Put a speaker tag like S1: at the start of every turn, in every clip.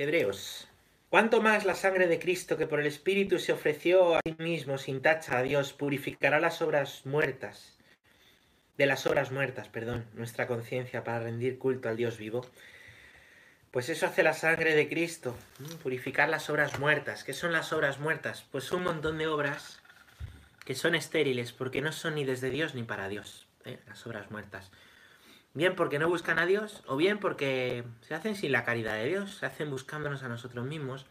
S1: Hebreos. ¿Cuánto más la sangre de Cristo que por el Espíritu se ofreció a sí mismo sin tacha a Dios purificará las obras muertas? De las obras muertas, perdón, nuestra conciencia para rendir culto al Dios vivo. Pues eso hace la sangre de Cristo, purificar las obras muertas. ¿Qué son las obras muertas? Pues un montón de obras que son estériles porque no son ni desde Dios ni para Dios, ¿eh? las obras muertas. Bien porque no buscan a Dios o bien porque se hacen sin la caridad de Dios, se hacen buscándonos a nosotros mismos.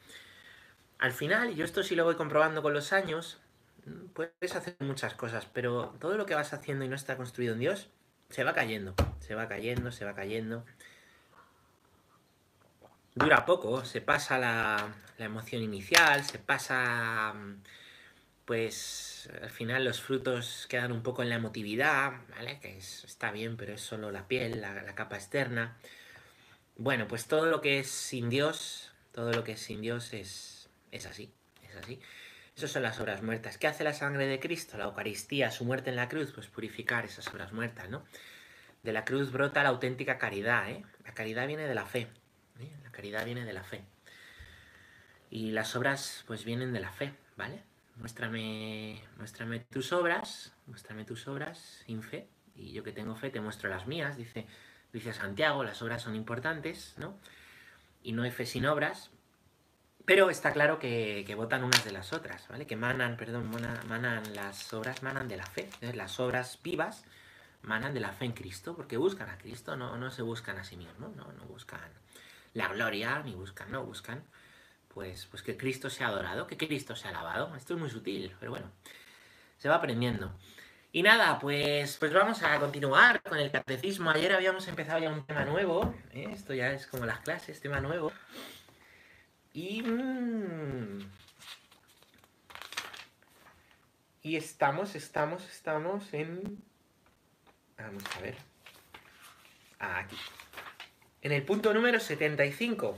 S1: Al final, yo esto sí lo voy comprobando con los años, puedes hacer muchas cosas, pero todo lo que vas haciendo y no está construido en Dios, se va cayendo, se va cayendo, se va cayendo. Dura poco, se pasa la, la emoción inicial, se pasa pues al final los frutos quedan un poco en la emotividad, ¿vale? Que está bien, pero es solo la piel, la, capa externa. Bueno, pues todo lo que es sin Dios, todo lo que es sin Dios es, es así, es así. Esas son las obras muertas. ¿Qué hace la sangre de Cristo? La Eucaristía, su muerte en la cruz, pues purificar esas obras muertas, ¿no? De la cruz brota la auténtica caridad, ¿eh? La caridad viene de la fe, ¿eh? La caridad viene de la fe. Y las obras, pues vienen de la fe, ¿vale? Muéstrame, muéstrame tus obras, muéstrame tus obras sin fe, y yo que tengo fe te muestro las mías, dice, dice Santiago, las obras son importantes, ¿no? Y no hay fe sin obras, pero está claro que, votan unas de las otras, ¿vale? Que manan, perdón, manan, las obras, manan de la fe, las obras vivas manan de la fe en Cristo, porque buscan a Cristo, no, no se buscan a sí mismos, no, no buscan la gloria, ni buscan, no, buscan pues, pues que Cristo sea adorado, que Cristo sea alabado. Esto es muy sutil, pero bueno, se va aprendiendo. Y nada, pues, pues vamos a continuar con el catecismo. Ayer habíamos empezado ya un tema nuevo. ¿eh? Esto ya es como las clases, tema nuevo. Y... Mm, y estamos, estamos, estamos en... Vamos a ver. Aquí. En el punto número 75.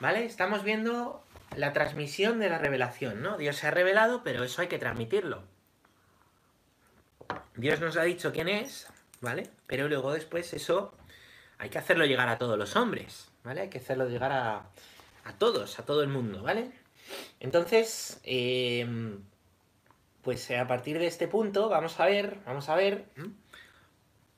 S1: ¿Vale? Estamos viendo la transmisión de la revelación, ¿no? Dios se ha revelado, pero eso hay que transmitirlo. Dios nos ha dicho quién es, ¿vale? Pero luego después eso hay que hacerlo llegar a todos los hombres, ¿vale? Hay que hacerlo llegar a, a todos, a todo el mundo, ¿vale? Entonces, em, pues a partir de este punto vamos a ver, vamos a ver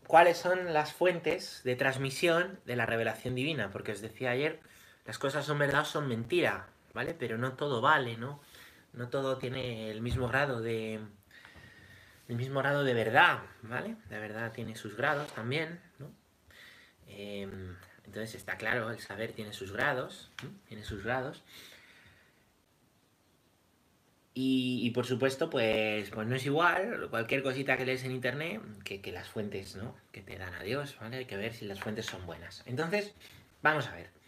S1: cuáles son las fuentes de transmisión de la revelación divina, porque os decía ayer las cosas son verdad o son mentira, ¿vale? Pero no todo vale, ¿no? No todo tiene el mismo grado de... El mismo grado de verdad, ¿vale? La verdad tiene sus grados también, ¿no? Em, entonces está claro, el saber tiene sus grados, tiene sus grados. Y, por supuesto, pues, pues no es igual cualquier cosita que lees en internet que, que las fuentes, ¿no? Que te dan a Dios, ¿vale? Hay que ver si las fuentes son buenas. Entonces, vamos a ver.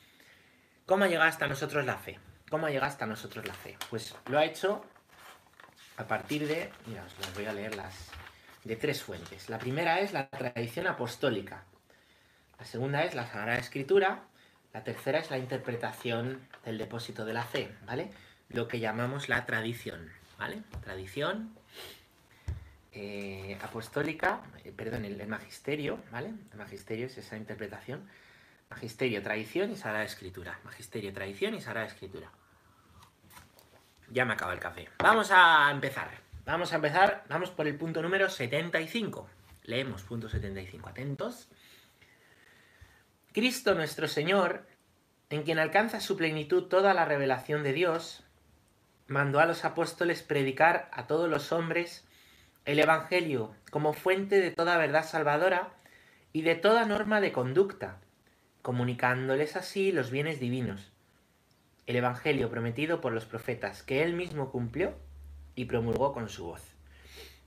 S1: ¿Cómo llega hasta nosotros la fe? ¿Cómo llega hasta nosotros la fe? Pues lo ha hecho a partir de, mira, os voy a leer las, de tres fuentes. La primera es la tradición apostólica. La segunda es la Sagrada Escritura. La tercera es la interpretación del depósito de la fe, ¿vale? Lo que llamamos la tradición, ¿vale? Tradición eh, apostólica, eh, perdón, el, el, magisterio, ¿vale? El magisterio es esa interpretación Magisterio, tradición y Sagrada Escritura. Magisterio, tradición y Sagrada Escritura. Ya me acaba el café. Vamos a empezar. Vamos a empezar. Vamos por el punto número 75. Leemos punto 75. Atentos. Cristo nuestro Señor, en quien alcanza su plenitud toda la revelación de Dios, mandó a los apóstoles predicar a todos los hombres el Evangelio como fuente de toda verdad salvadora y de toda norma de conducta comunicándoles así los bienes divinos, el Evangelio prometido por los profetas, que él mismo cumplió y promulgó con su voz.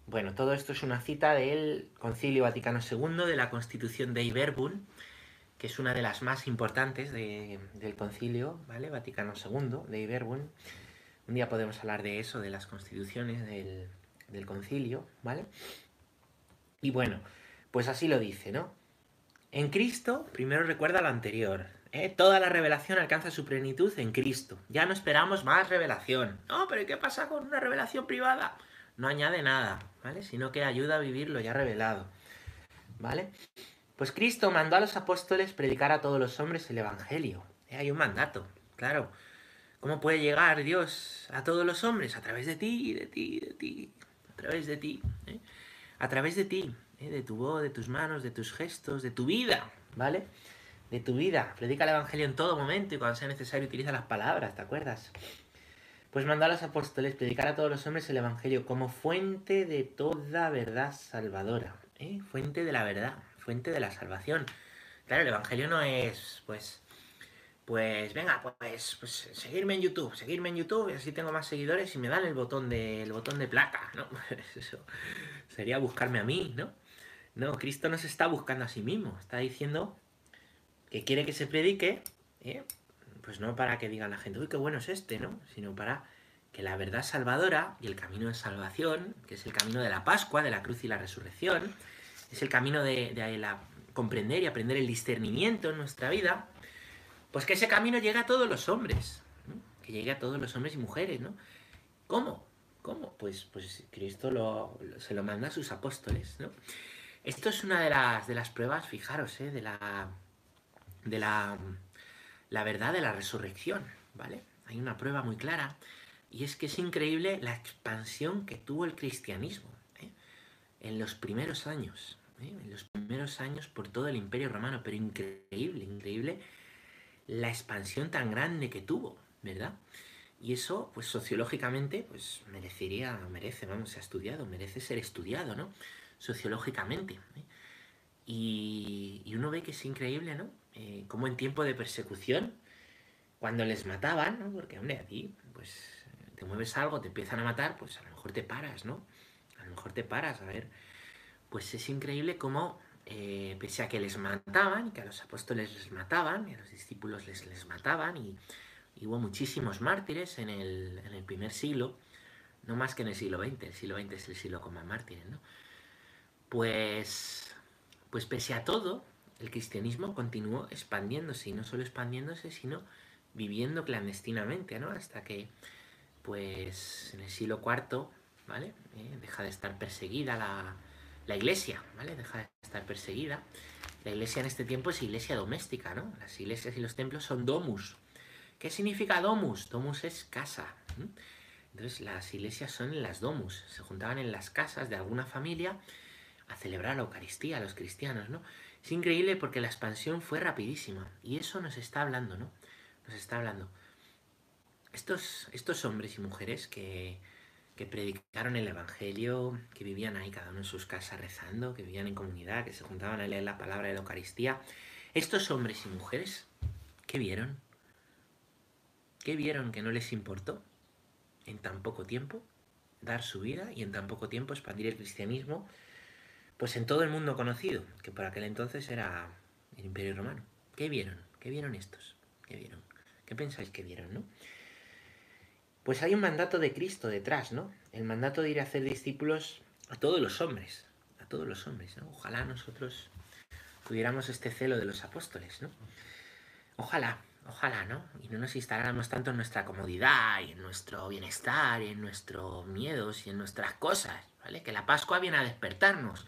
S1: Bueno, todo esto es una cita del Concilio Vaticano II de la Constitución de Iberbun, que es una de las más importantes del Concilio, ¿vale? Vaticano II de Iberbun. Un día podemos hablar de eso, de las constituciones del, del concilio, ¿vale? Y bueno, pues así lo dice, ¿no? En Cristo, primero recuerda lo anterior. ¿eh? Toda la revelación alcanza su plenitud en Cristo. Ya no esperamos más revelación. No, pero ¿qué pasa con una revelación privada? No añade nada, ¿vale? Sino que ayuda a vivir lo ya revelado. ¿Vale? Pues Cristo mandó a los apóstoles predicar a todos los hombres el Evangelio. ¿eh? Hay un mandato. Claro. ¿Cómo puede llegar Dios a todos los hombres? A través de ti, de ti, de ti. A través de ti. ¿eh? A través de ti. ¿Eh? De tu voz, de tus manos, de tus gestos, de tu vida. ¿Vale? De tu vida. Predica el Evangelio en todo momento y cuando sea necesario utiliza las palabras, ¿te acuerdas? Pues mandó a los apóstoles predicar a todos los hombres el Evangelio como fuente de toda verdad salvadora. ¿eh? Fuente de la verdad, fuente de la salvación. Claro, el Evangelio no es, pues, pues venga, pues, pues seguirme en YouTube, seguirme en YouTube y así tengo más seguidores y me dan el botón de, el botón de plata, ¿no? Eso sería buscarme a mí, ¿no? No, Cristo no se está buscando a sí mismo, está diciendo que quiere que se predique, ¿eh? pues no para que diga la gente, uy, qué bueno es este, ¿no? Sino para que la verdad salvadora y el camino de salvación, que es el camino de la Pascua, de la cruz y la resurrección, es el camino de, la comprender y aprender el discernimiento en nuestra vida, pues que ese camino llegue a todos los hombres, que llegue a todos los hombres y mujeres, ¿no? ¿Cómo? ¿Cómo? Pues, pues Cristo lo, se lo manda a sus apóstoles, ¿no? Esto es una de las, de las pruebas, fijaros, ¿eh? de la, de la, la verdad de la resurrección, ¿vale? Hay una prueba muy clara y es que es increíble la expansión que tuvo el cristianismo ¿eh? en los primeros años, ¿eh? en los primeros años por todo el imperio romano, pero increíble, increíble la expansión tan grande que tuvo, ¿verdad? Y eso, pues sociológicamente, pues merecería, merece, vamos, se ha estudiado, merece ser estudiado, ¿no? Sociológicamente. ¿eh? Y, y, uno ve que es increíble, ¿no? Eh, como en tiempo de persecución, cuando les mataban, ¿no? Porque, hombre, a ti, pues, te mueves algo, te empiezan a matar, pues a lo mejor te paras, ¿no? A lo mejor te paras, a ver. Pues es increíble cómo eh, pese a que les mataban, que a los apóstoles les mataban, y a los discípulos les, les mataban, y, y hubo muchísimos mártires en el, en el, primer siglo, no más que en el siglo XX, el siglo XX es el siglo con más mártires, ¿no? Pues, pues pese a todo, el cristianismo continuó expandiéndose, y no solo expandiéndose, sino viviendo clandestinamente, ¿no? Hasta que, pues, en el siglo IV, ¿vale? Eh, deja de estar perseguida la, la iglesia, ¿vale? Deja de estar perseguida. La iglesia en este tiempo es iglesia doméstica, ¿no? Las iglesias y los templos son domus. ¿Qué significa domus? Domus es casa. Entonces las iglesias son las domus. Se juntaban en las casas de alguna familia a celebrar la Eucaristía, a los cristianos, ¿no? Es increíble porque la expansión fue rapidísima. Y eso nos está hablando, ¿no? Nos está hablando. Estos, estos hombres y mujeres que, que predicaron el Evangelio, que vivían ahí cada uno en sus casas rezando, que vivían en comunidad, que se juntaban a leer la palabra de la Eucaristía. Estos hombres y mujeres, ¿qué vieron? ¿Qué vieron que no les importó en tan poco tiempo dar su vida y en tan poco tiempo expandir el cristianismo? Pues en todo el mundo conocido, que por aquel entonces era el Imperio Romano. ¿Qué vieron? ¿Qué vieron estos? ¿Qué vieron? ¿Qué pensáis que vieron, no? Pues hay un mandato de Cristo detrás, ¿no? El mandato de ir a hacer discípulos a todos los hombres, a todos los hombres, ¿no? Ojalá nosotros tuviéramos este celo de los apóstoles, ¿no? Ojalá, ojalá, ¿no? Y no nos instaláramos tanto en nuestra comodidad y en nuestro bienestar y en nuestros miedos y en nuestras cosas, ¿vale? Que la Pascua viene a despertarnos,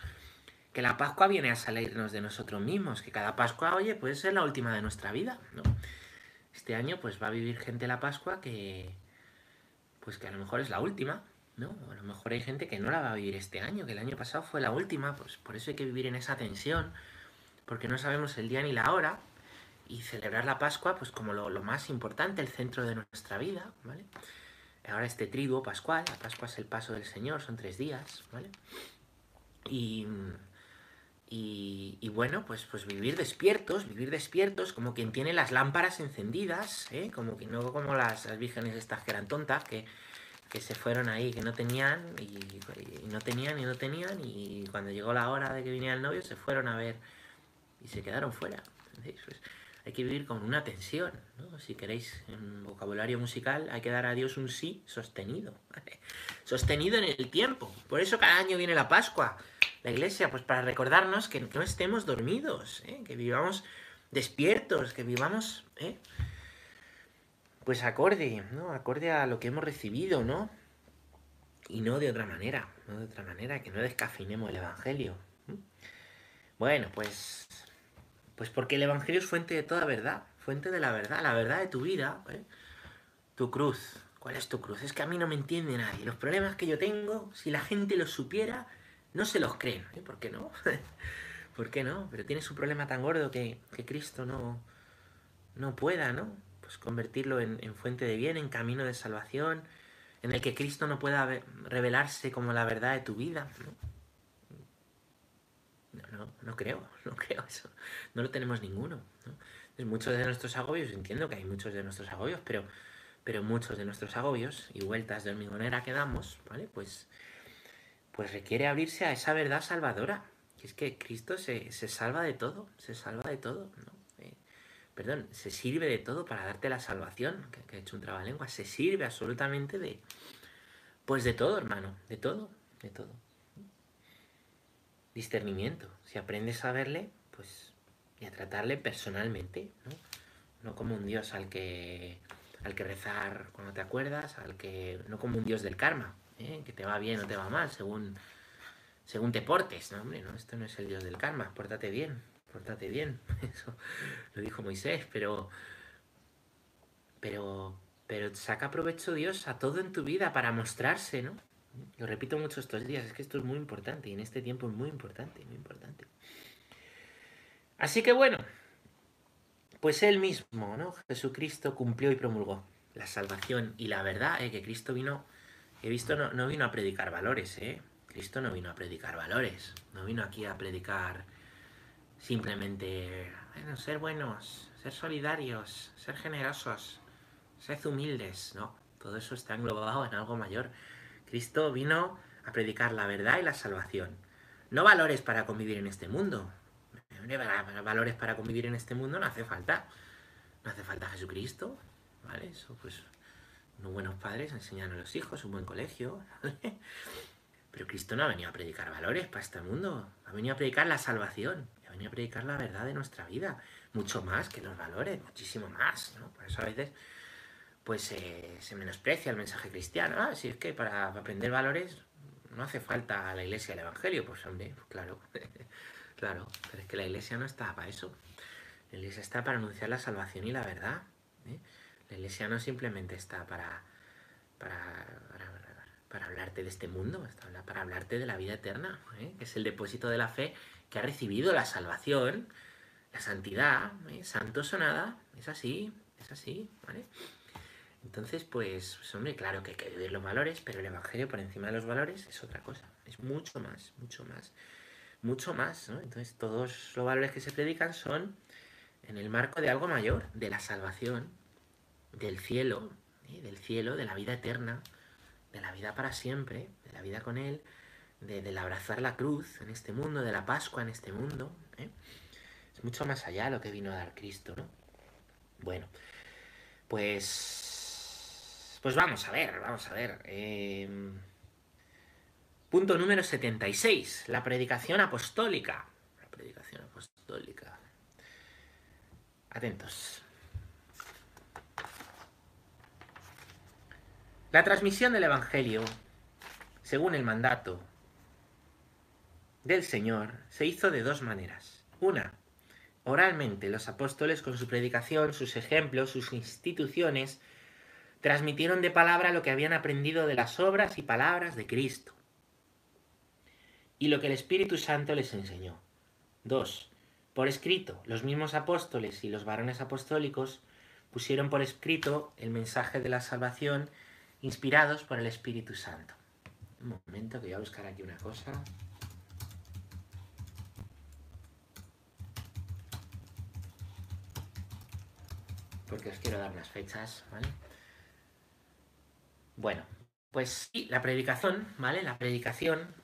S1: que la Pascua viene a salirnos de nosotros mismos, que cada Pascua, oye, puede ser la última de nuestra vida, ¿no? Este año pues va a vivir gente la Pascua que, pues que a lo mejor es la última, ¿no? a lo mejor hay gente que no la va a vivir este año, que el año pasado fue la última, pues por eso hay que vivir en esa tensión, porque no sabemos el día ni la hora, y celebrar la Pascua, pues como lo, lo más importante, el centro de nuestra vida, ¿vale? Ahora este triduo pascual, la Pascua es el paso del Señor, son tres días, ¿vale? Y, y, bueno, pues, pues vivir despiertos, vivir despiertos, como quien tiene las lámparas encendidas, ¿eh? como que no como las, las, vírgenes estas que eran tontas, que, que se fueron ahí, que no tenían, y, no tenían, y no tenían, y cuando llegó la hora de que viniera el novio, se fueron a ver y se quedaron fuera. Pues hay que vivir con una tensión, ¿no? Si queréis, en vocabulario musical, hay que dar a Dios un sí sostenido. Sostenido en el tiempo. Por eso cada año viene la Pascua la iglesia, pues para recordarnos que no estemos dormidos, ¿eh? que vivamos despiertos, que vivamos, ¿eh? pues acorde, ¿no? Acorde a lo que hemos recibido, ¿no? Y no de otra manera, no de otra manera, que no descafeinemos el Evangelio. Bueno, pues, pues porque el Evangelio es fuente de toda verdad, fuente de la verdad, la verdad de tu vida, ¿eh? tu cruz. ¿Cuál es tu cruz? Es que a mí no me entiende nadie. Los problemas que yo tengo, si la gente los supiera, no se los creen. ¿eh? ¿Por qué no? ¿Por qué no? Pero tienes un problema tan gordo que, que Cristo no, no pueda, ¿no? Pues convertirlo en, en, fuente de bien, en camino de salvación, en el que Cristo no pueda revelarse como la verdad de tu vida. ¿no? No, no, no creo, no creo eso. No lo tenemos ninguno. ¿no? muchos de nuestros agobios, entiendo que hay muchos de nuestros agobios, pero, pero muchos de nuestros agobios y vueltas de hormigonera que damos, ¿vale? Pues, pues requiere abrirse a esa verdad salvadora. Que es que Cristo se, se salva de todo, se salva de todo, ¿no? Eh, perdón, se sirve de todo para darte la salvación, que, que he hecho un trabalengua, se sirve absolutamente de, pues de todo, hermano, de todo, de todo. Discernimiento, si aprendes a verle, pues y a tratarle personalmente, ¿no? No como un dios al que, al que rezar cuando te acuerdas, al que no como un dios del karma, ¿eh? que te va bien o te va mal según, según te portes. No, hombre, no, esto no es el dios del karma, pórtate bien, pórtate bien. Eso lo dijo Moisés, pero, pero, pero saca provecho Dios a todo en tu vida para mostrarse, ¿no? Lo repito mucho estos días, es que esto es muy importante y en este tiempo es muy importante, muy importante. Así que bueno, pues él mismo, ¿no? Jesucristo cumplió y promulgó la salvación y la verdad, ¿eh? que Cristo vino, he visto, no, no vino a predicar valores, ¿eh? Cristo no vino a predicar valores, no vino aquí a predicar simplemente, ser buenos, ser solidarios, ser generosos, ser humildes, no, todo eso está englobado en algo mayor. Cristo vino a predicar la verdad y la salvación, no valores para convivir en este mundo, valores para convivir en este mundo no hace falta. No hace falta Jesucristo, ¿vale? Eso, pues, unos buenos padres enseñan a los hijos, un buen colegio. Pero Cristo no ha venido a predicar valores para este mundo, ha venido a predicar la salvación, ha venido a predicar la verdad de nuestra vida, mucho más que los valores, muchísimo más, ¿no? Por eso a veces, pues, eh, se menosprecia el mensaje cristiano. Ah, si es que para aprender valores no hace falta la iglesia el evangelio, pues hombre, claro. Claro, pero es que la iglesia no está para eso. La iglesia está para anunciar la salvación y la verdad. ¿eh? La iglesia no simplemente está para, para, para, hablarte de este mundo, está para hablarte de la vida eterna, ¿eh? que es el depósito de la fe que ha recibido la salvación, la santidad, ¿eh? santos o nada, es así, es así, ¿vale? Entonces, pues, pues, hombre, claro que hay que vivir los valores, pero el Evangelio por encima de los valores es otra cosa, es mucho más, mucho más mucho más. ¿no? Entonces todos los valores que se predican son en el marco de algo mayor, de la salvación, del cielo, ¿eh? del cielo, de la vida eterna, de la vida para siempre, de la vida con Él, de, del abrazar la cruz en este mundo, de la Pascua en este mundo. ¿eh? Es mucho más allá lo que vino a dar Cristo, ¿no? Bueno, pues... Pues vamos a ver, vamos a ver. Eh, Punto número 76, la predicación apostólica. La predicación apostólica. Atentos. La transmisión del Evangelio, según el mandato del Señor, se hizo de dos maneras. Una, oralmente los apóstoles con su predicación, sus ejemplos, sus instituciones, transmitieron de palabra lo que habían aprendido de las obras y palabras de Cristo y lo que el Espíritu Santo les enseñó. 2. Por escrito, los mismos apóstoles y los varones apostólicos pusieron por escrito el mensaje de la salvación inspirados por el Espíritu Santo. Un momento que voy a buscar aquí una cosa. Porque os quiero dar unas fechas, ¿vale? Bueno, pues sí, la predicación, ¿vale? La predicación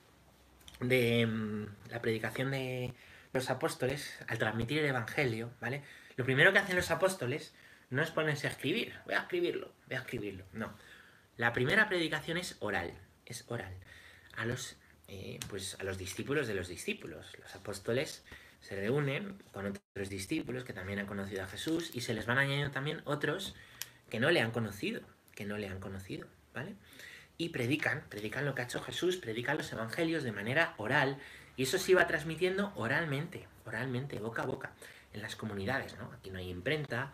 S1: de mm, la predicación de los apóstoles al transmitir el Evangelio, ¿vale? Lo primero que hacen los apóstoles no es ponerse a escribir, voy a escribirlo, voy a escribirlo, no. La primera predicación es oral, es oral. A los, eh, pues a los discípulos de los discípulos. Los apóstoles se reúnen con otros discípulos que también han conocido a Jesús y se les van añadiendo también otros que no le han conocido, que no le han conocido, ¿vale? y predican, predican lo que ha hecho Jesús, predican los evangelios de manera oral y eso se iba transmitiendo oralmente, oralmente, boca a boca. en las comunidades, ¿no? Aquí no hay imprenta,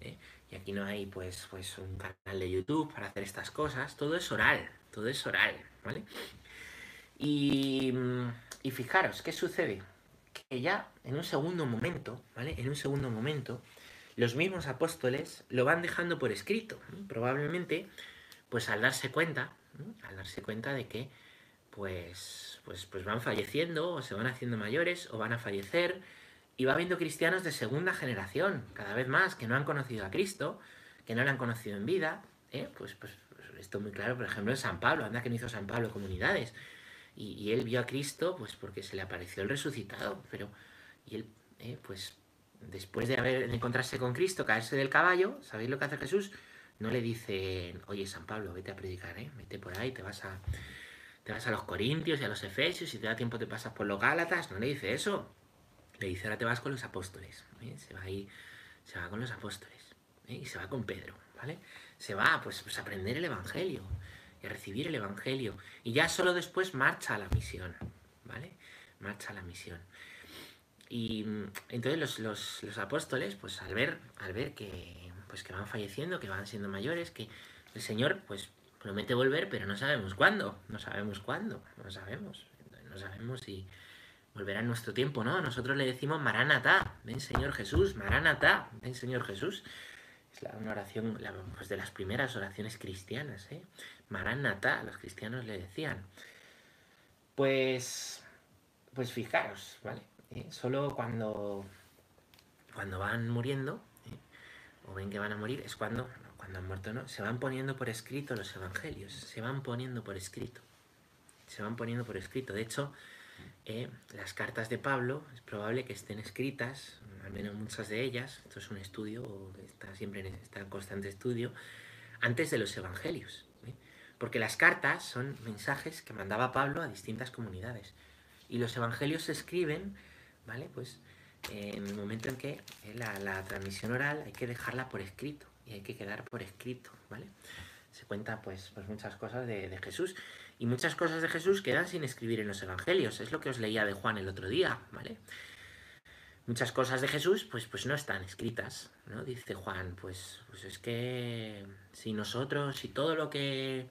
S1: ¿eh? Y aquí no hay pues, pues un canal de YouTube para hacer estas cosas, todo es oral, todo es oral, ¿vale? Y, y fijaros, ¿qué sucede? Que ya en un segundo momento, ¿vale? En un segundo momento, los mismos apóstoles lo van dejando por escrito, probablemente, pues al darse cuenta, al darse cuenta de que pues, pues, pues van falleciendo o se van haciendo mayores o van a fallecer y va habiendo cristianos de segunda generación, cada vez más, que no han conocido a Cristo, que no le han conocido en vida, ¿eh? pues, pues, pues esto muy claro, por ejemplo, en San Pablo, anda que no hizo San Pablo comunidades, y, él vio a Cristo pues porque se le apareció el resucitado, pero y él ¿eh? pues después de haber de encontrarse con Cristo, caerse del caballo, ¿sabéis lo que hace Jesús? No le dice, oye San Pablo, vete a predicar, ¿eh? vete por ahí, te vas a te vas a los Corintios y a los Efesios y te da tiempo te pasas por los Gálatas, no le dice eso. Le dice, ahora te vas con los apóstoles. ¿eh? Se va ahí, se va con los apóstoles. ¿eh? Y se va con Pedro, ¿vale? Se va pues, pues, a aprender el Evangelio y a recibir el Evangelio. Y ya solo después marcha a la misión, ¿vale? Marcha a la misión. Y mm, entonces los, los, apóstoles, pues al ver, al ver que, pues que van falleciendo, que van siendo mayores, que el Señor, pues promete volver, pero no sabemos cuándo, no sabemos cuándo, no sabemos, no sabemos si volverá en nuestro tiempo, ¿no? Nosotros le decimos Maranatá, ven Señor Jesús, Maranatá, ven Señor Jesús. Es una oración, pues de las primeras oraciones cristianas, ¿eh? Maranatá, los cristianos le decían. Pues, pues fijaros, ¿vale? ¿Eh? Solo cuando, cuando van muriendo, ¿eh? o ven que van a morir, es cuando cuando han muerto no, se van poniendo por escrito los evangelios, se van poniendo por escrito, se van poniendo por escrito. De hecho, eh, las cartas de Pablo es probable que estén escritas, al menos muchas de ellas, esto es un estudio, está siempre en, está en constante estudio, antes de los evangelios. ¿eh? Porque las cartas son mensajes que mandaba Pablo a distintas comunidades. Y los evangelios se escriben, ¿vale? Pues eh, en el momento en que la, la transmisión oral hay que dejarla por escrito y hay que quedar por escrito, ¿vale? Se cuenta pues, pues muchas cosas de, Jesús y muchas cosas de Jesús quedan sin escribir en los evangelios, es lo que os leía de Juan el otro día, ¿vale? Muchas cosas de Jesús pues, pues no están escritas, ¿no? Dice Juan, pues, pues es que si nosotros, si todo lo que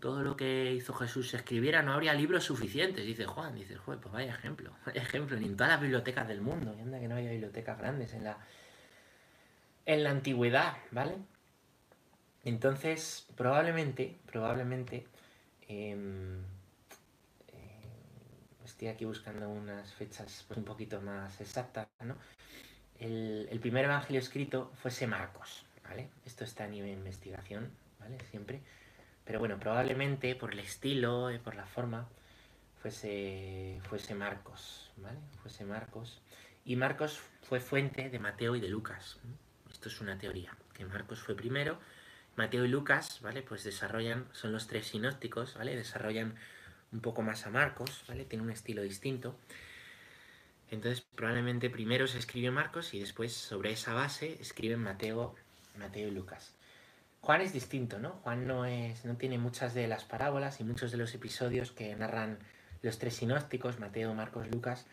S1: todo lo que hizo Jesús se escribiera, no habría libros suficientes, dice Juan. Dice, pues vaya ejemplo, ejemplo, ni en todas las bibliotecas del mundo, y anda que no haya bibliotecas grandes en la, en la antigüedad, ¿vale? Entonces, probablemente, probablemente, em, eh, estoy aquí buscando unas fechas pues, un poquito más exactas, ¿no? El, primer evangelio escrito fuese Marcos, ¿vale? Esto está a nivel de investigación, ¿vale? Siempre. Pero bueno, probablemente por el estilo, y por la forma, fuese, fuese Marcos, ¿vale? Fuese Marcos. Y Marcos fue fuente de Mateo y de Lucas. Esto es una teoría, que Marcos fue primero, Mateo y Lucas, ¿vale? Pues desarrollan, son los tres sinópticos, ¿vale? Desarrollan un poco más a Marcos, ¿vale? Tiene un estilo distinto. Entonces, probablemente primero se escribe Marcos y después sobre esa base escriben Mateo, Mateo y Lucas. Juan es distinto, ¿no? Juan no es no tiene muchas de las parábolas y muchos de los episodios que narran los tres sinópticos, Mateo, Marcos, Lucas,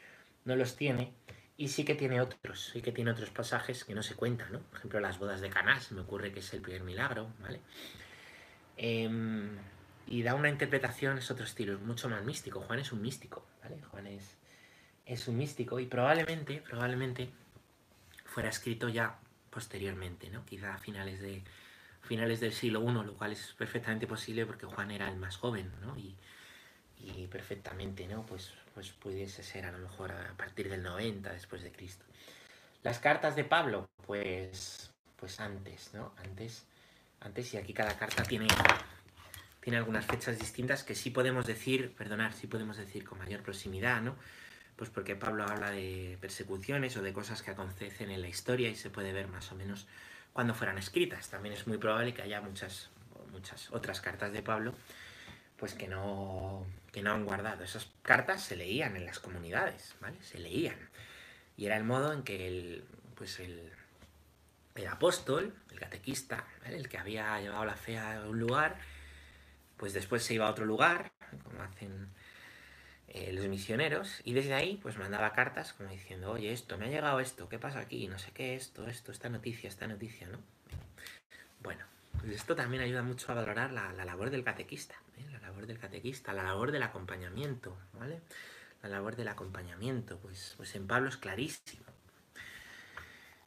S1: no los tiene. Y sí que tiene otros, sí que tiene otros pasajes que no se cuentan, ¿no? Por ejemplo, las bodas de Caná, me ocurre que es el primer milagro, ¿vale? Em, y da una interpretación, es otro estilo, es mucho más místico. Juan es un místico, ¿vale? Juan es, es un místico y probablemente, probablemente fuera escrito ya posteriormente, ¿no? Quizá a finales, de, finales del siglo I, lo cual es perfectamente posible porque Juan era el más joven, ¿no? Y, y perfectamente, ¿no? Pues pues pudiese ser a lo mejor a partir del 90 después de Cristo. Las cartas de Pablo, pues, pues antes, ¿no? Antes, antes y aquí cada carta tiene, tiene algunas fechas distintas que sí podemos decir, perdonar, sí podemos decir con mayor proximidad, ¿no? Pues porque Pablo habla de persecuciones o de cosas que acontecen en la historia y se puede ver más o menos cuando fueran escritas. También es muy probable que haya muchas, muchas otras cartas de Pablo pues que no, que no han guardado. Esas cartas se leían en las comunidades, ¿vale? Se leían. Y era el modo en que el, pues el, el apóstol, el catequista, el que había llevado la fe a un lugar, pues después se iba a otro lugar, como hacen eh, los misioneros, y desde ahí pues mandaba cartas como diciendo, oye, esto, me ha llegado esto, ¿qué pasa aquí? No sé qué, esto, esto, esta noticia, esta noticia, ¿no? Bueno, pues esto también ayuda mucho a valorar la, labor del catequista, labor del catequista, la labor del acompañamiento, ¿vale? La labor del acompañamiento, pues, pues en Pablo es clarísimo.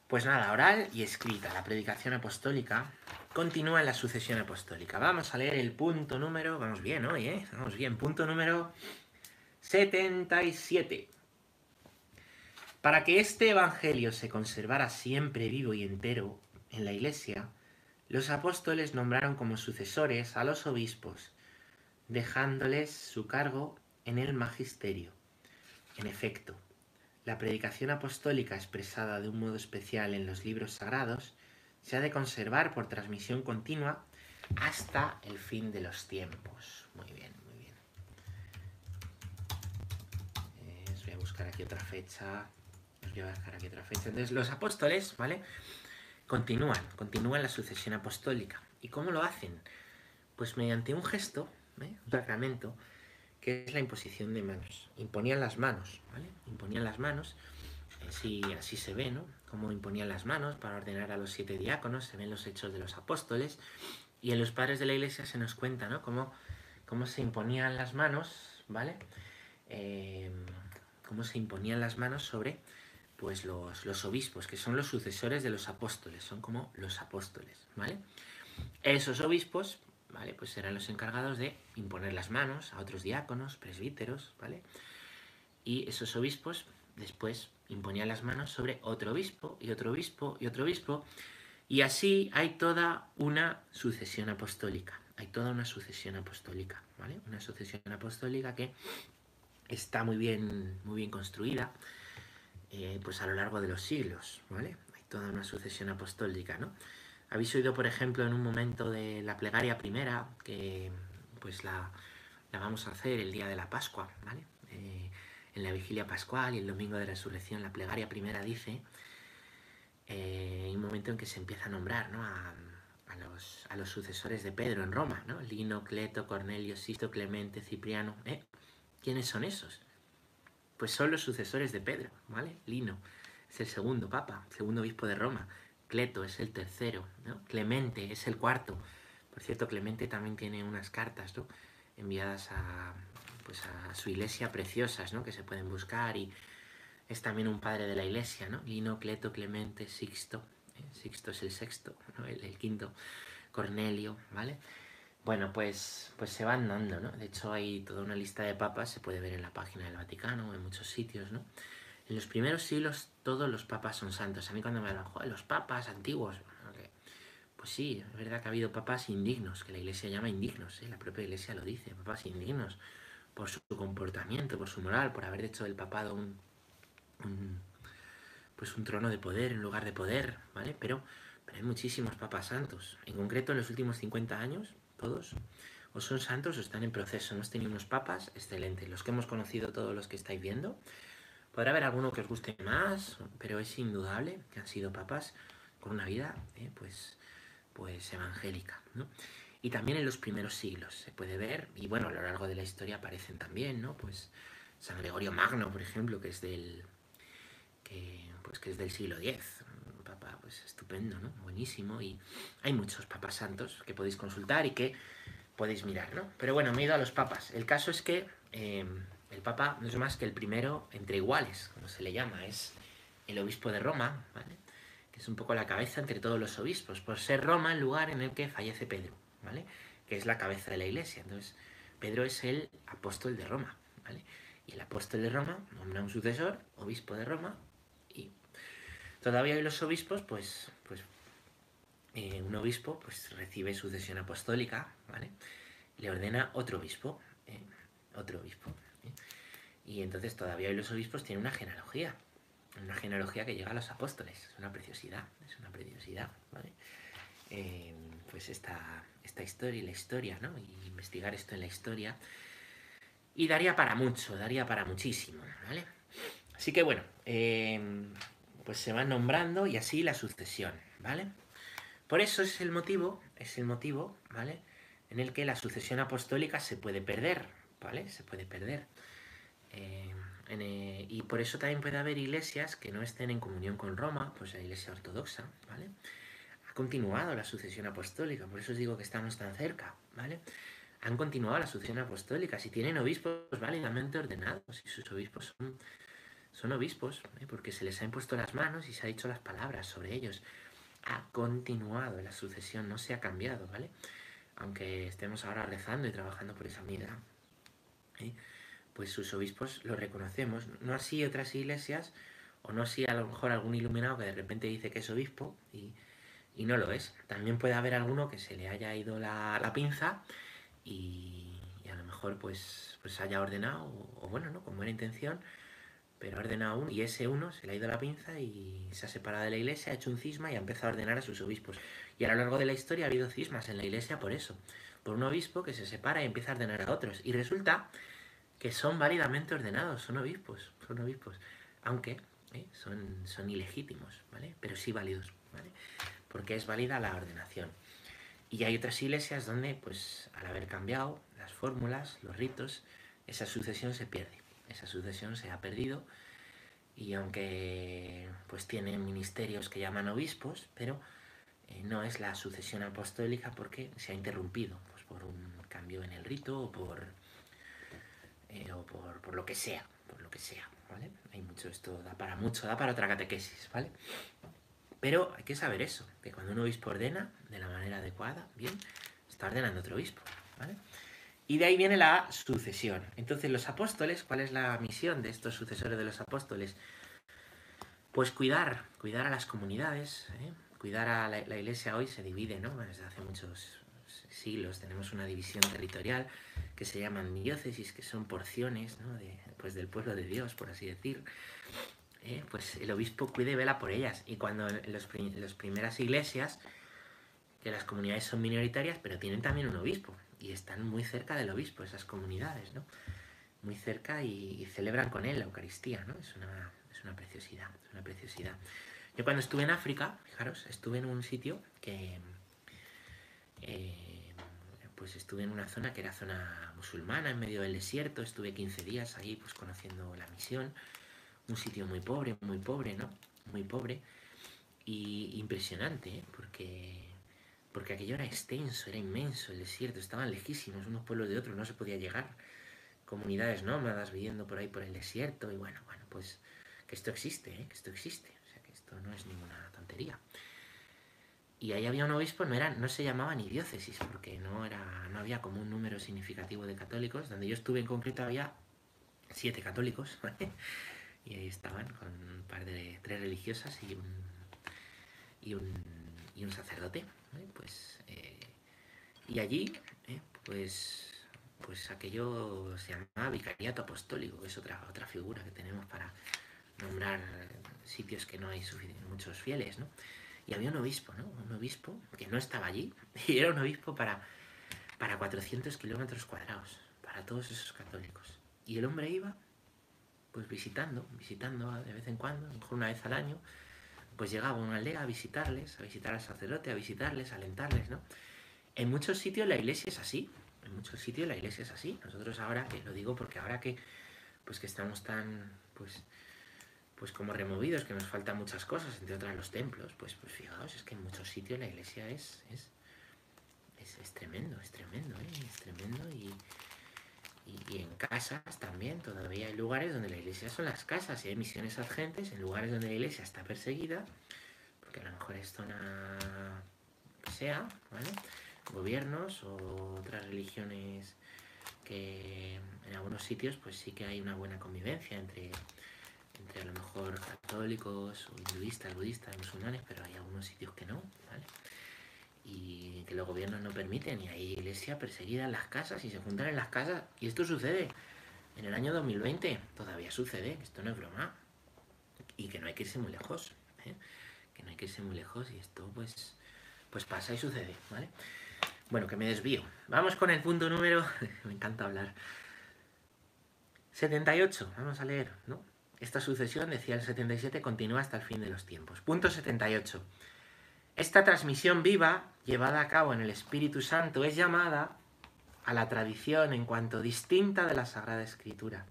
S1: Pues nada, oral y escrita, la predicación apostólica continúa en la sucesión apostólica. Vamos a leer el punto número, vamos bien hoy, ¿eh? Vamos bien, punto número 77. Para que este Evangelio se conservara siempre vivo y entero en la Iglesia, los apóstoles nombraron como sucesores a los obispos, dejándoles su cargo en el magisterio. En efecto, la predicación apostólica expresada de un modo especial en los libros sagrados se ha de conservar por transmisión continua hasta el fin de los tiempos. Muy bien, muy bien. Eh, os voy a buscar aquí otra fecha. Os voy a buscar aquí otra fecha. Entonces, los apóstoles, ¿vale? Continúan, continúan la sucesión apostólica. ¿Y cómo lo hacen? Pues mediante un gesto, ¿eh? un sacramento, que es la imposición de manos. Imponían las manos, ¿vale? Imponían las manos, así, así se ve, ¿no? Cómo imponían las manos para ordenar a los siete diáconos, se ven los hechos de los apóstoles, y en los padres de la iglesia se nos cuenta, ¿no? Cómo, cómo se imponían las manos, ¿vale? Eh, cómo se imponían las manos sobre pues los, los, obispos, que son los sucesores de los apóstoles, son como los apóstoles, ¿vale? Esos obispos, Pues serán los encargados de imponer las manos a otros diáconos, presbíteros, ¿vale? Y esos obispos después imponían las manos sobre otro obispo y otro obispo y otro obispo, y así hay toda una sucesión apostólica, hay toda una sucesión apostólica, ¿vale? Una sucesión apostólica que está muy bien, muy bien construida, eh, pues a lo largo de los siglos, ¿vale? Hay toda una sucesión apostólica, ¿no? Habéis oído, por ejemplo, en un momento de la plegaria primera, que pues la, vamos a hacer el día de la Pascua, ¿vale? Eh, en la vigilia pascual y el domingo de resurrección, la plegaria primera dice, eh, un momento en que se empieza a nombrar, ¿no? A, los, a los sucesores de Pedro en Roma, ¿no? Lino, Cleto, Cornelio, Sisto, Clemente, Cipriano, ¿eh? ¿Quiénes son esos? pues son los sucesores de Pedro, ¿vale? Lino es el segundo papa, segundo obispo de Roma. Cleto es el tercero, ¿no? Clemente es el cuarto. Por cierto, Clemente también tiene unas cartas, ¿no? Enviadas a, pues a su iglesia preciosas, ¿no? Que se pueden buscar y es también un padre de la iglesia, ¿no? Lino, Cleto, Clemente, Sixto. ¿eh? Sixto es el sexto, ¿no? el, el quinto. Cornelio, ¿vale? Bueno, pues, pues se van dando, ¿no? De hecho hay toda una lista de papas, se puede ver en la página del Vaticano, en muchos sitios, ¿no? En los primeros siglos todos los papas son santos. A mí cuando me hablan, joder, los papas antiguos, pues sí, es verdad que ha habido papas indignos, que la iglesia llama indignos, ¿eh? la propia iglesia lo dice, papas indignos, por su comportamiento, por su moral, por haber hecho del papado un, un pues un trono de poder en lugar de poder, ¿vale? Pero, pero hay muchísimos papas santos. En concreto, en los últimos 50 años, todos, o son santos o están en proceso. Hemos tenido unos papas excelentes, los que hemos conocido todos los que estáis viendo. Podrá haber alguno que os guste más, pero es indudable que han sido papas con una vida eh, pues, pues evangélica. Y también en los primeros siglos se puede ver, y bueno, a lo largo de la historia aparecen también, ¿no? Pues San Gregorio Magno, por ejemplo, que es del, que, pues, que es del siglo X, papa pues estupendo, ¿no? Buenísimo. Y hay muchos papas santos que podéis consultar y que podéis mirar, ¿no? Pero bueno, me he ido a los papas. El caso es que em, el papa no es más que el primero entre iguales, como se le llama, es el obispo de Roma, ¿vale? Que es un poco la cabeza entre todos los obispos, por ser Roma el lugar en el que fallece Pedro, ¿vale? Que es la cabeza de la iglesia. Entonces, Pedro es el apóstol de Roma, ¿vale? Y el apóstol de Roma nombra un sucesor, obispo de Roma, Todavía hay los obispos, pues, pues eh, un obispo pues, recibe sucesión apostólica, ¿vale? Le ordena otro obispo, ¿eh? otro obispo. ¿Eh? Y entonces todavía hoy los obispos tienen una genealogía, una genealogía que llega a los apóstoles. Es una preciosidad, es una preciosidad, ¿vale? pues esta, esta historia y la historia, ¿no? Y investigar esto en la historia. Y daría para mucho, daría para muchísimo, ¿vale? Así que bueno, pues se va nombrando y así la sucesión, ¿vale? Por eso es el motivo, es el motivo, ¿vale? En el que la sucesión apostólica se puede perder, ¿vale? Se puede perder. Eh, eh, y por eso también puede haber iglesias que no estén en comunión con Roma, pues la iglesia ortodoxa, ¿vale? Ha continuado la sucesión apostólica, por eso os digo que estamos tan cerca, ¿vale? Han continuado la sucesión apostólica, si tienen obispos válidamente ordenados, y sus obispos son, obispos, ¿eh? porque se les ha impuesto las manos y se ha dicho las palabras sobre ellos. Ha continuado la sucesión, no se ha cambiado, ¿vale? Aunque estemos ahora rezando y trabajando por esa unidad. ¿eh? Pues sus obispos lo reconocemos. No así otras iglesias, o no así a lo mejor algún iluminado que de repente dice que es obispo y, no lo es. También puede haber alguno que se le haya ido la, pinza y, a lo mejor pues, pues haya ordenado, o, bueno, ¿no? Con buena intención, pero ha ordenado uno y ese uno se le ha ido la pinza y se ha separado de la iglesia, ha hecho un cisma y ha empezado a ordenar a sus obispos. Y a lo largo de la historia ha habido cismas en la iglesia por eso, por un obispo que se separa y empieza a ordenar a otros. Y resulta que son válidamente ordenados, son obispos, son obispos, aunque ¿eh? son, son ilegítimos, ¿vale? Pero sí válidos, ¿vale? Porque es válida la ordenación. Y hay otras iglesias donde, pues, al haber cambiado las fórmulas, los ritos, esa sucesión se pierde, esa sucesión se ha perdido y aunque pues tienen ministerios que llaman obispos, pero eh, no es la sucesión apostólica porque se ha interrumpido pues, por un cambio en el rito o por eh, o por, lo que sea, por lo que sea, ¿vale? Hay mucho, esto da para mucho, da para otra catequesis, ¿vale? Pero hay que saber eso, que cuando un obispo ordena de la manera adecuada, bien, está ordenando otro obispo, ¿vale? Y de ahí viene la sucesión. Entonces, los apóstoles, ¿cuál es la misión de estos sucesores de los apóstoles? Pues cuidar, cuidar a las comunidades, ¿eh? cuidar a la, la, iglesia hoy se divide, ¿no? Desde hace muchos siglos tenemos una división territorial que se llaman diócesis, que son porciones ¿no? de, pues del pueblo de Dios, por así decir. ¿eh? Pues el obispo cuide y vela por ellas. Y cuando las primeras iglesias, que las comunidades son minoritarias, pero tienen también un obispo, y están muy cerca del obispo, esas comunidades, ¿no? Muy cerca y, celebran con él la Eucaristía, ¿no? Es una, es una preciosidad, una preciosidad. Yo cuando estuve en África, fijaros, estuve en un sitio que... Eh, pues estuve en una zona que era zona musulmana, en medio del desierto, estuve 15 días ahí pues conociendo la misión, un sitio muy pobre, muy pobre, ¿no? Muy pobre y impresionante, ¿eh? porque porque aquello era extenso, era inmenso, el desierto, estaban lejísimos unos pueblos de otros, no se podía llegar. Comunidades nómadas viviendo por ahí por el desierto y bueno, bueno, pues que esto existe, ¿eh? que esto existe, o sea que esto no es ninguna tontería y ahí había un obispo, no, era, no se llamaba ni diócesis, porque no, era, no había como un número significativo de católicos. Donde yo estuve en concreto había siete católicos, y ahí estaban con un par de tres religiosas y un, y un, y un sacerdote. Pues, eh, y allí, eh, pues, pues aquello se llamaba vicariato apostólico, que es otra, otra figura que tenemos para nombrar sitios que no hay muchos fieles, ¿no? Y había un obispo, ¿no? Un obispo que no estaba allí. Y era un obispo para, para 400 kilómetros cuadrados, para todos esos católicos. Y el hombre iba, pues visitando, visitando de vez en cuando, mejor una vez al año, pues llegaba a una aldea a visitarles, a visitar al sacerdote, a visitarles, a alentarles, ¿no? En muchos sitios la iglesia es así, en muchos sitios la iglesia es así. Nosotros ahora, que lo digo porque ahora que, pues que estamos tan, pues, pues como removidos, que nos faltan muchas cosas, entre otras los templos, pues, pues fijaos, es que en muchos sitios la iglesia es, es, es, tremendo, es tremendo, ¿eh? es tremendo y, y, en casas también, todavía hay lugares donde la iglesia son las casas y hay misiones agentes en lugares donde la iglesia está perseguida, porque a lo mejor es zona que sea, ¿vale? Gobiernos o otras religiones que en algunos sitios pues sí que hay una buena convivencia entre entre a lo mejor católicos o hinduistas, budistas, musulmanes, pero hay algunos sitios que no, ¿vale? Y que los gobiernos no permiten, y hay iglesia perseguida en las casas y se juntan en las casas, y esto sucede en el año 2020, todavía sucede, esto no es broma, y que no hay que irse muy lejos, ¿eh? que no hay que irse muy lejos, y esto pues, pues pasa y sucede, ¿vale? Bueno, que me desvío. Vamos con el punto número, me encanta hablar. 78, vamos a leer, ¿no? Esta sucesión, decía el 77, continúa hasta el fin de los tiempos. Punto 78. Esta transmisión viva, llevada a cabo en el Espíritu Santo, es llamada a la tradición en cuanto distinta de la Sagrada Escritura.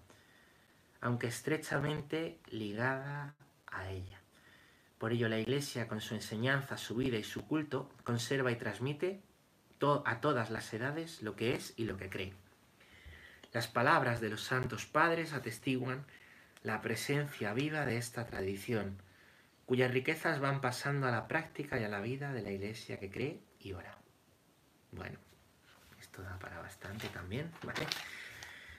S1: aunque estrechamente ligada a ella. Por ello la Iglesia, con su enseñanza, su vida y su culto, conserva y transmite a todas las edades lo que es y lo que cree. Las palabras de los santos padres atestiguan la presencia viva de esta tradición, cuyas riquezas van pasando a la práctica y a la vida de la Iglesia que cree y ora. Bueno, esto da para bastante también, ¿vale?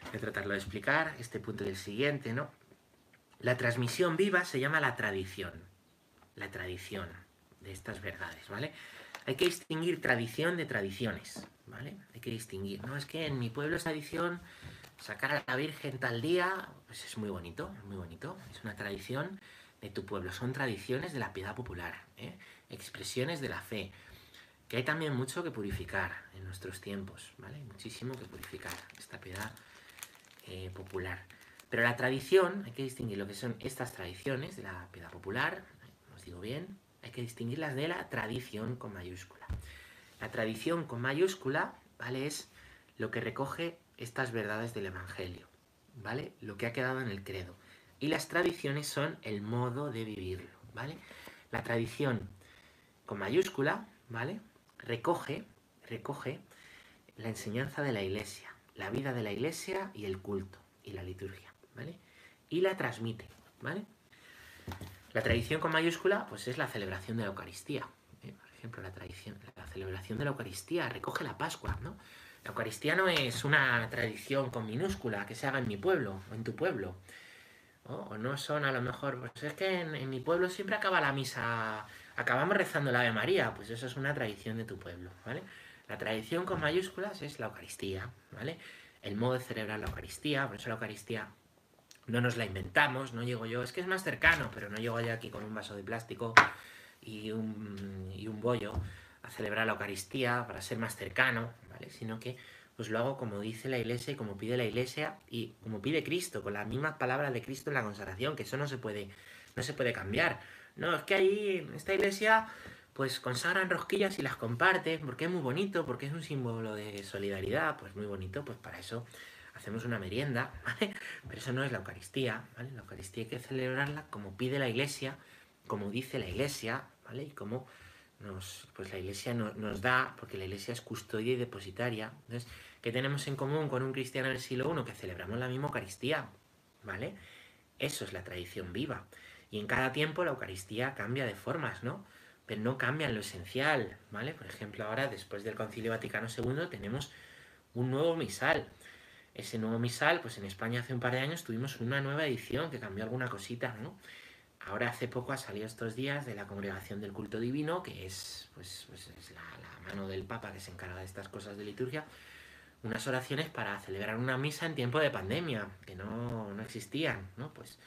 S1: Voy a tratarlo de explicar, este punto del siguiente, ¿no? La transmisión viva se llama la tradición, la tradición de estas verdades, ¿vale? Hay que distinguir tradición de tradiciones, ¿vale? Hay que distinguir, ¿no? Es que en mi pueblo es tradición sacar a la Virgen tal día, pues es muy bonito, es muy bonito, es una tradición de tu pueblo, son tradiciones de la piedad popular, ¿eh? expresiones de la fe, que hay también mucho que purificar en nuestros tiempos, ¿vale? muchísimo que purificar esta piedad eh, popular. Pero la tradición, hay que distinguir lo que son estas tradiciones de la piedad popular, os digo bien, hay que distinguirlas de la tradición con mayúscula. La tradición con mayúscula, ¿vale? Es lo que recoge estas verdades del Evangelio, ¿vale? Lo que ha quedado en el credo. Y las tradiciones son el modo de vivirlo, ¿vale? La tradición con mayúscula, ¿vale? Recoge, recoge la enseñanza de la Iglesia, la vida de la Iglesia y el culto y la liturgia, ¿vale? Y la transmite, ¿vale? La tradición con mayúscula, pues es la celebración de la Eucaristía. ¿eh? Por ejemplo, la tradición, la celebración de la Eucaristía recoge la Pascua, ¿no? La Eucaristía no es una tradición con minúscula que se haga en mi pueblo o en tu pueblo. O no son a lo mejor, pues es que en, en, mi pueblo siempre acaba la misa, acabamos rezando la Ave María, pues eso es una tradición de tu pueblo, ¿vale? La tradición con mayúsculas es la Eucaristía, ¿vale? El modo de celebrar la Eucaristía, por eso la Eucaristía no nos la inventamos, no llego yo, es que es más cercano, pero no llego yo aquí con un vaso de plástico y un, y un bollo a celebrar la Eucaristía para ser más cercano, Sino que pues lo hago como dice la Iglesia y como pide la Iglesia y como pide Cristo, con las mismas palabras de Cristo en la consagración, que eso no se puede, no se puede cambiar. No, es que ahí en esta Iglesia pues consagran rosquillas y las comparten, porque es muy bonito, porque es un símbolo de solidaridad, pues muy bonito, pues para eso hacemos una merienda, ¿vale? Pero eso no es la Eucaristía, ¿vale? La Eucaristía hay que celebrarla como pide la Iglesia, como dice la Iglesia, ¿vale? Y como nos, pues la Iglesia nos da, porque la Iglesia es custodia y depositaria. Entonces, ¿qué tenemos en común con un cristiano del siglo I? Que celebramos la misma Eucaristía, ¿vale? Eso es la tradición viva. Y en cada tiempo la Eucaristía cambia de formas, ¿no? pero no cambian lo esencial, ¿vale? Por ejemplo, ahora, después del Concilio Vaticano II, tenemos un nuevo misal. Ese nuevo misal, pues en España hace un par de años tuvimos una nueva edición que cambió alguna cosita, ¿no? Ahora hace poco ha salido estos días de la Congregación del Culto Divino, que es, pues, pues es la, mano del Papa que se encarga de estas cosas de liturgia, unas oraciones para celebrar una misa en tiempo de pandemia, que no, no existían, ¿no? Pues,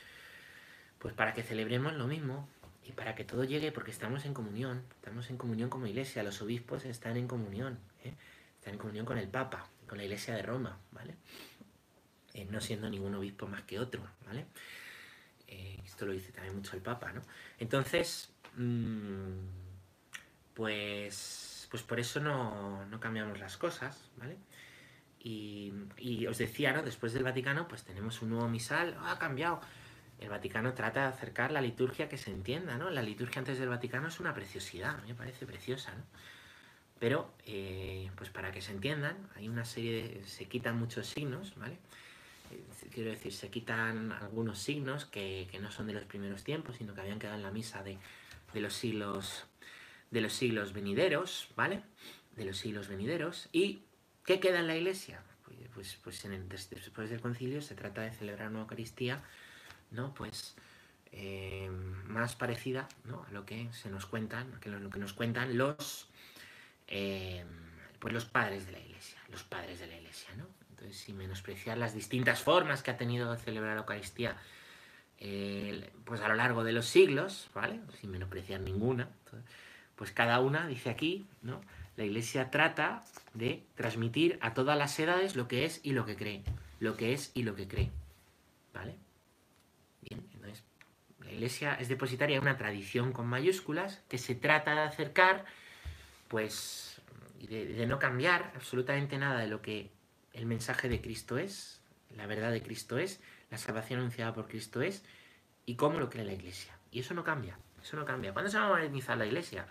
S1: pues para que celebremos lo mismo, y para que todo llegue, porque estamos en comunión, estamos en comunión como iglesia, los obispos están en comunión, ¿eh? están en comunión con el Papa, con la iglesia de Roma, ¿vale? Eh, no siendo ningún obispo más que otro, ¿vale? Eh, esto lo dice también mucho el Papa, ¿no? Entonces, mmm, pues, pues por eso no, no, cambiamos las cosas, ¿vale? Y, y, os decía, ¿no? Después del Vaticano, pues tenemos un nuevo misal, ha cambiado el Vaticano trata de acercar la liturgia que se entienda, ¿no? La liturgia antes del Vaticano es una preciosidad, me parece preciosa, ¿no? Pero, eh, pues para que se entiendan, hay una serie de... se quitan muchos signos, ¿vale? Quiero decir, se quitan algunos signos que, no son de los primeros tiempos, sino que habían quedado en la misa de, los siglos de los siglos venideros, ¿vale? De los siglos venideros. ¿Y qué queda en la iglesia? Pues, pues, pues después del concilio se trata de celebrar una Eucaristía ¿no? Pues eh, más parecida a lo que se nos cuentan, a lo que nos cuentan los, eh, pues los padres de la iglesia, los padres de la iglesia, ¿no? Sin menospreciar las distintas formas que ha tenido de celebrar la Eucaristía pues a lo largo de los siglos, ¿vale? Sin menospreciar ninguna, pues cada una, dice aquí, ¿no? La iglesia trata de transmitir a todas las edades lo que es y lo que cree, lo que es y lo que cree, ¿vale? Bien, entonces la iglesia es depositaria de una tradición con mayúsculas que se trata de acercar, pues, y de, no cambiar absolutamente nada de lo que el mensaje de Cristo es, la verdad de Cristo es, la salvación anunciada por Cristo es y cómo lo cree la Iglesia. Y eso no cambia, eso no cambia. ¿Cuándo se va a modernizar la Iglesia?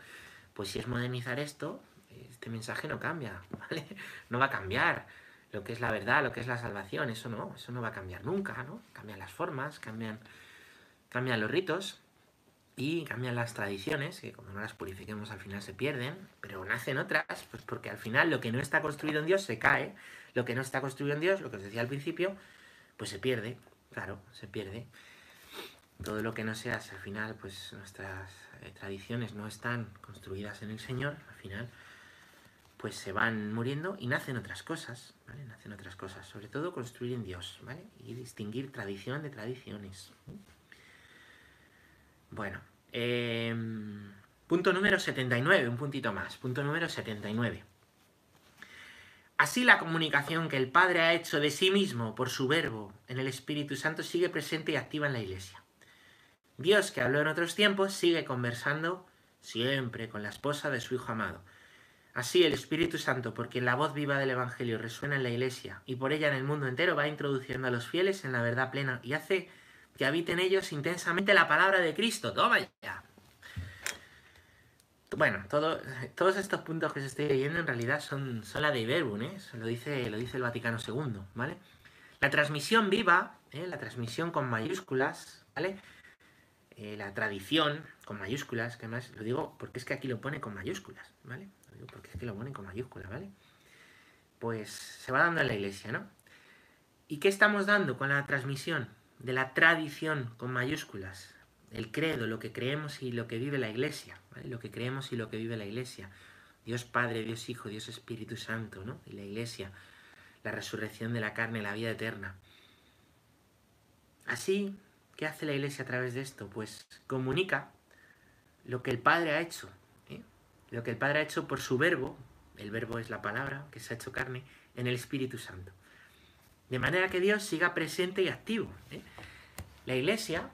S1: Pues si es modernizar esto, este mensaje no cambia, ¿vale? No va a cambiar lo que es la verdad, lo que es la salvación, eso no, eso no va a cambiar nunca, ¿no? Cambian las formas, cambian, cambian los ritos y cambian las tradiciones, que como no las purifiquemos al final se pierden, pero nacen otras, pues porque al final lo que no está construido en Dios se cae, lo que no está construido en Dios, lo que os decía al principio, pues se pierde, claro, se pierde. Todo lo que no sea, al final, pues nuestras eh, tradiciones no están construidas en el Señor, al final pues se van muriendo y nacen otras cosas, ¿vale? Nacen otras cosas, sobre todo construir en Dios, ¿vale? Y distinguir tradición de tradiciones. Bueno, em, punto número 79, un puntito más, punto número 79. Así la comunicación que el Padre ha hecho de sí mismo por su verbo en el Espíritu Santo sigue presente y activa en la Iglesia. Dios, que habló en otros tiempos, sigue conversando siempre con la esposa de su Hijo amado Así el Espíritu Santo, porque la voz viva del Evangelio resuena en la Iglesia y por ella en el mundo entero, va introduciendo a los fieles en la verdad plena y hace que habiten ellos intensamente la palabra de Cristo. Toma ya. Bueno, todos estos puntos que os estoy leyendo en realidad son, son la de Iberbun, ¿eh? lo, dice, lo dice el Vaticano II, ¿vale? La transmisión viva, ¿eh? la transmisión con mayúsculas, ¿vale? Eh, la tradición con mayúsculas, que además lo digo porque es que aquí lo pone con mayúsculas, ¿vale? porque es que lo ponen con mayúscula, ¿vale? Pues se va dando en la iglesia, ¿no? ¿Y qué estamos dando con la transmisión de la tradición con mayúsculas? El credo, lo que creemos y lo que vive la iglesia. Lo que creemos y lo que vive la iglesia. Dios Padre, Dios Hijo, Dios Espíritu Santo, ¿no? Y la iglesia, la resurrección de la carne, la vida eterna. Así, ¿qué hace la iglesia a través de esto? Pues comunica lo que el Padre ha hecho lo que el Padre ha hecho por su verbo, el verbo es la palabra que se ha hecho carne, en el Espíritu Santo. De manera que Dios siga presente y activo. ¿eh? La Iglesia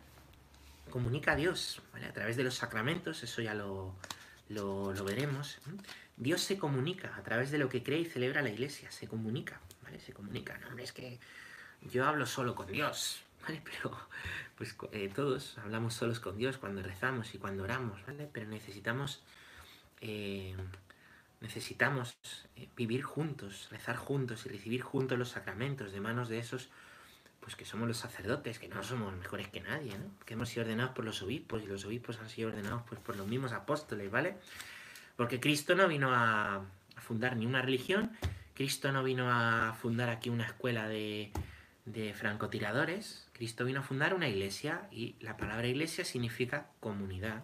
S1: comunica a Dios a través de los sacramentos, eso ya lo, lo, veremos. Dios se comunica a través de lo que cree y celebra la Iglesia, se comunica. Se comunica. No, es que yo hablo solo con Dios. Pero pues eh, todos hablamos solos con Dios cuando rezamos y cuando oramos, ¿vale? Pero necesitamos eh, necesitamos eh, vivir juntos, rezar juntos y recibir juntos los sacramentos de manos de esos, pues que somos los sacerdotes, que no somos mejores que nadie, que hemos sido ordenados por los obispos y los obispos han sido ordenados pues, por los mismos apóstoles, ¿vale? Porque Cristo no vino a, fundar ni una religión, Cristo no vino a fundar aquí una escuela de, de francotiradores, Cristo vino a fundar una iglesia y la palabra iglesia significa comunidad.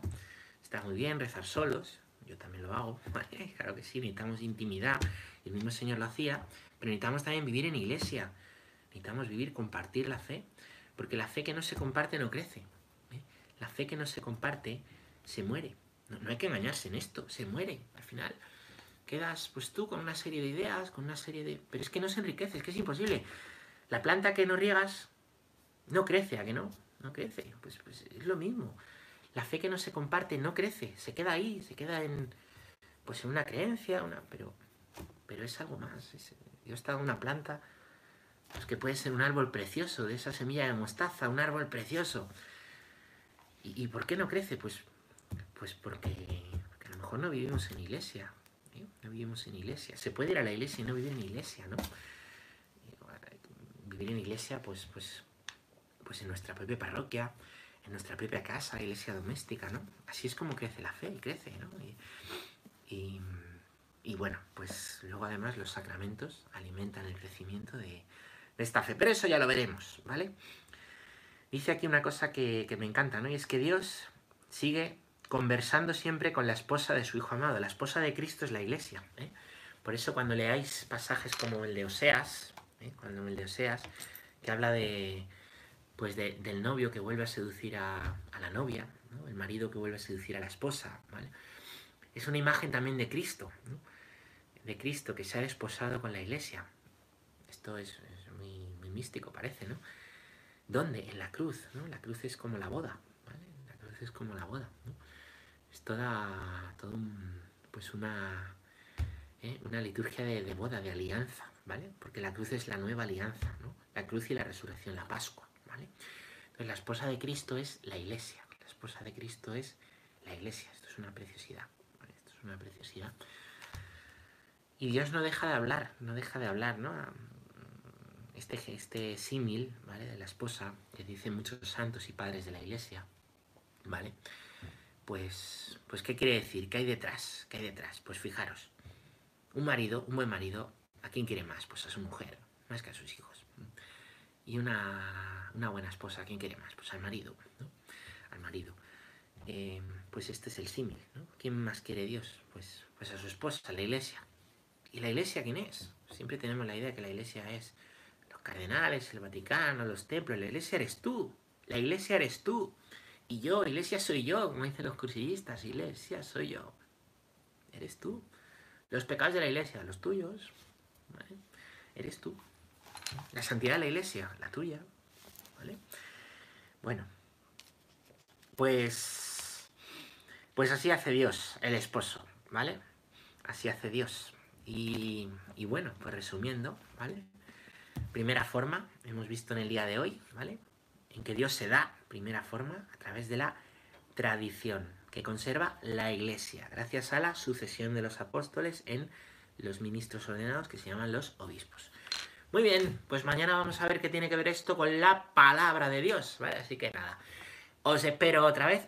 S1: Está muy bien rezar solos, yo también lo hago, Claro que sí, necesitamos intimidad, el mismo Señor lo hacía, pero necesitamos también vivir en iglesia, necesitamos vivir, compartir la fe, porque la fe que no se comparte no crece, ¿eh? la fe que no se comparte se muere, no, no hay que engañarse en esto, se muere, al final quedas pues tú con una serie de ideas, con una serie de... Pero es que no se enriquece, es que es imposible. La planta que no riegas no crece, ¿a que no? No crece. Pues, pues es lo mismo. La fe que no se comparte no crece, se queda ahí, se queda en, pues en una creencia, una, pero, pero es algo más. Dios está en una planta pues que puede ser un árbol precioso, de esa semilla de mostaza, un árbol precioso. ¿Y, por qué no crece? Pues, pues porque, a lo mejor no vivimos en iglesia. ¿eh? No vivimos en iglesia. Se puede ir a la iglesia y no vivir en iglesia, ¿no? Vivir en iglesia, pues, pues, pues en nuestra propia parroquia, en nuestra propia casa, iglesia doméstica, ¿no? Así es como crece la fe y crece, ¿no? Y, bueno, pues luego además los sacramentos alimentan el crecimiento de, esta fe. Pero eso ya lo veremos, ¿vale? Dice aquí una cosa que, me encanta, ¿no? Y es que Dios sigue conversando siempre con la esposa de su Hijo amado. La esposa de Cristo es la iglesia. ¿eh? Por eso cuando leáis pasajes como el de Oseas, ¿eh? cuando el de Oseas, que habla de, pues del novio que vuelve a seducir a, la novia, el marido que vuelve a seducir a la esposa, ¿vale? Es una imagen también de Cristo, de Cristo que se ha desposado con la iglesia. Esto es, místico, parece, ¿no? ¿Dónde? En la cruz, ¿no? La cruz es como la boda, ¿vale? La cruz es como la boda, ¿no? Es toda, todo pues una, ¿eh? una liturgia de, de boda, de alianza, ¿vale? Porque la cruz es la nueva alianza, ¿no? La cruz y la resurrección, la Pascua. ¿vale? Entonces la esposa de Cristo es la iglesia. La esposa de Cristo es la iglesia. Esto es una preciosidad. Esto es una preciosidad. Y Dios no deja de hablar, no deja de hablar, ¿no? Este, este símil, ¿vale? De la esposa, que dice muchos santos y padres de la iglesia, ¿vale? Pues, pues, ¿qué quiere decir? ¿Qué hay detrás? ¿Qué hay detrás? Pues fijaros, un marido, un buen marido, ¿a quién quiere más? Pues a su mujer, más que a sus hijos. Y una, buena esposa, ¿a quién quiere más? Pues al marido, ¿no? Al marido. Eh, pues este es el símil, ¿no? ¿Quién más quiere Dios? Pues, pues a su esposa, a la iglesia. ¿Y la iglesia quién es? Siempre tenemos la idea de que la iglesia es cardenales, el Vaticano, los templos. La iglesia eres tú. La iglesia eres tú. Y yo, iglesia soy yo, como dicen los cursillistas, iglesia soy yo. Eres tú. Los pecados de la iglesia, los tuyos. Eres tú. La santidad de la iglesia, la tuya. ¿Vale? Bueno. Pues. Pues así hace Dios, el esposo, ¿vale? Así hace Dios. Y, y bueno, pues resumiendo, ¿vale? Primera forma, hemos visto en el día de hoy, ¿vale? En que Dios se da, primera forma, a través de la tradición que conserva la Iglesia, gracias a la sucesión de los apóstoles en los ministros ordenados que se llaman los obispos. Muy bien, pues mañana vamos a ver qué tiene que ver esto con la palabra de Dios, ¿vale? Así que nada, os espero otra vez.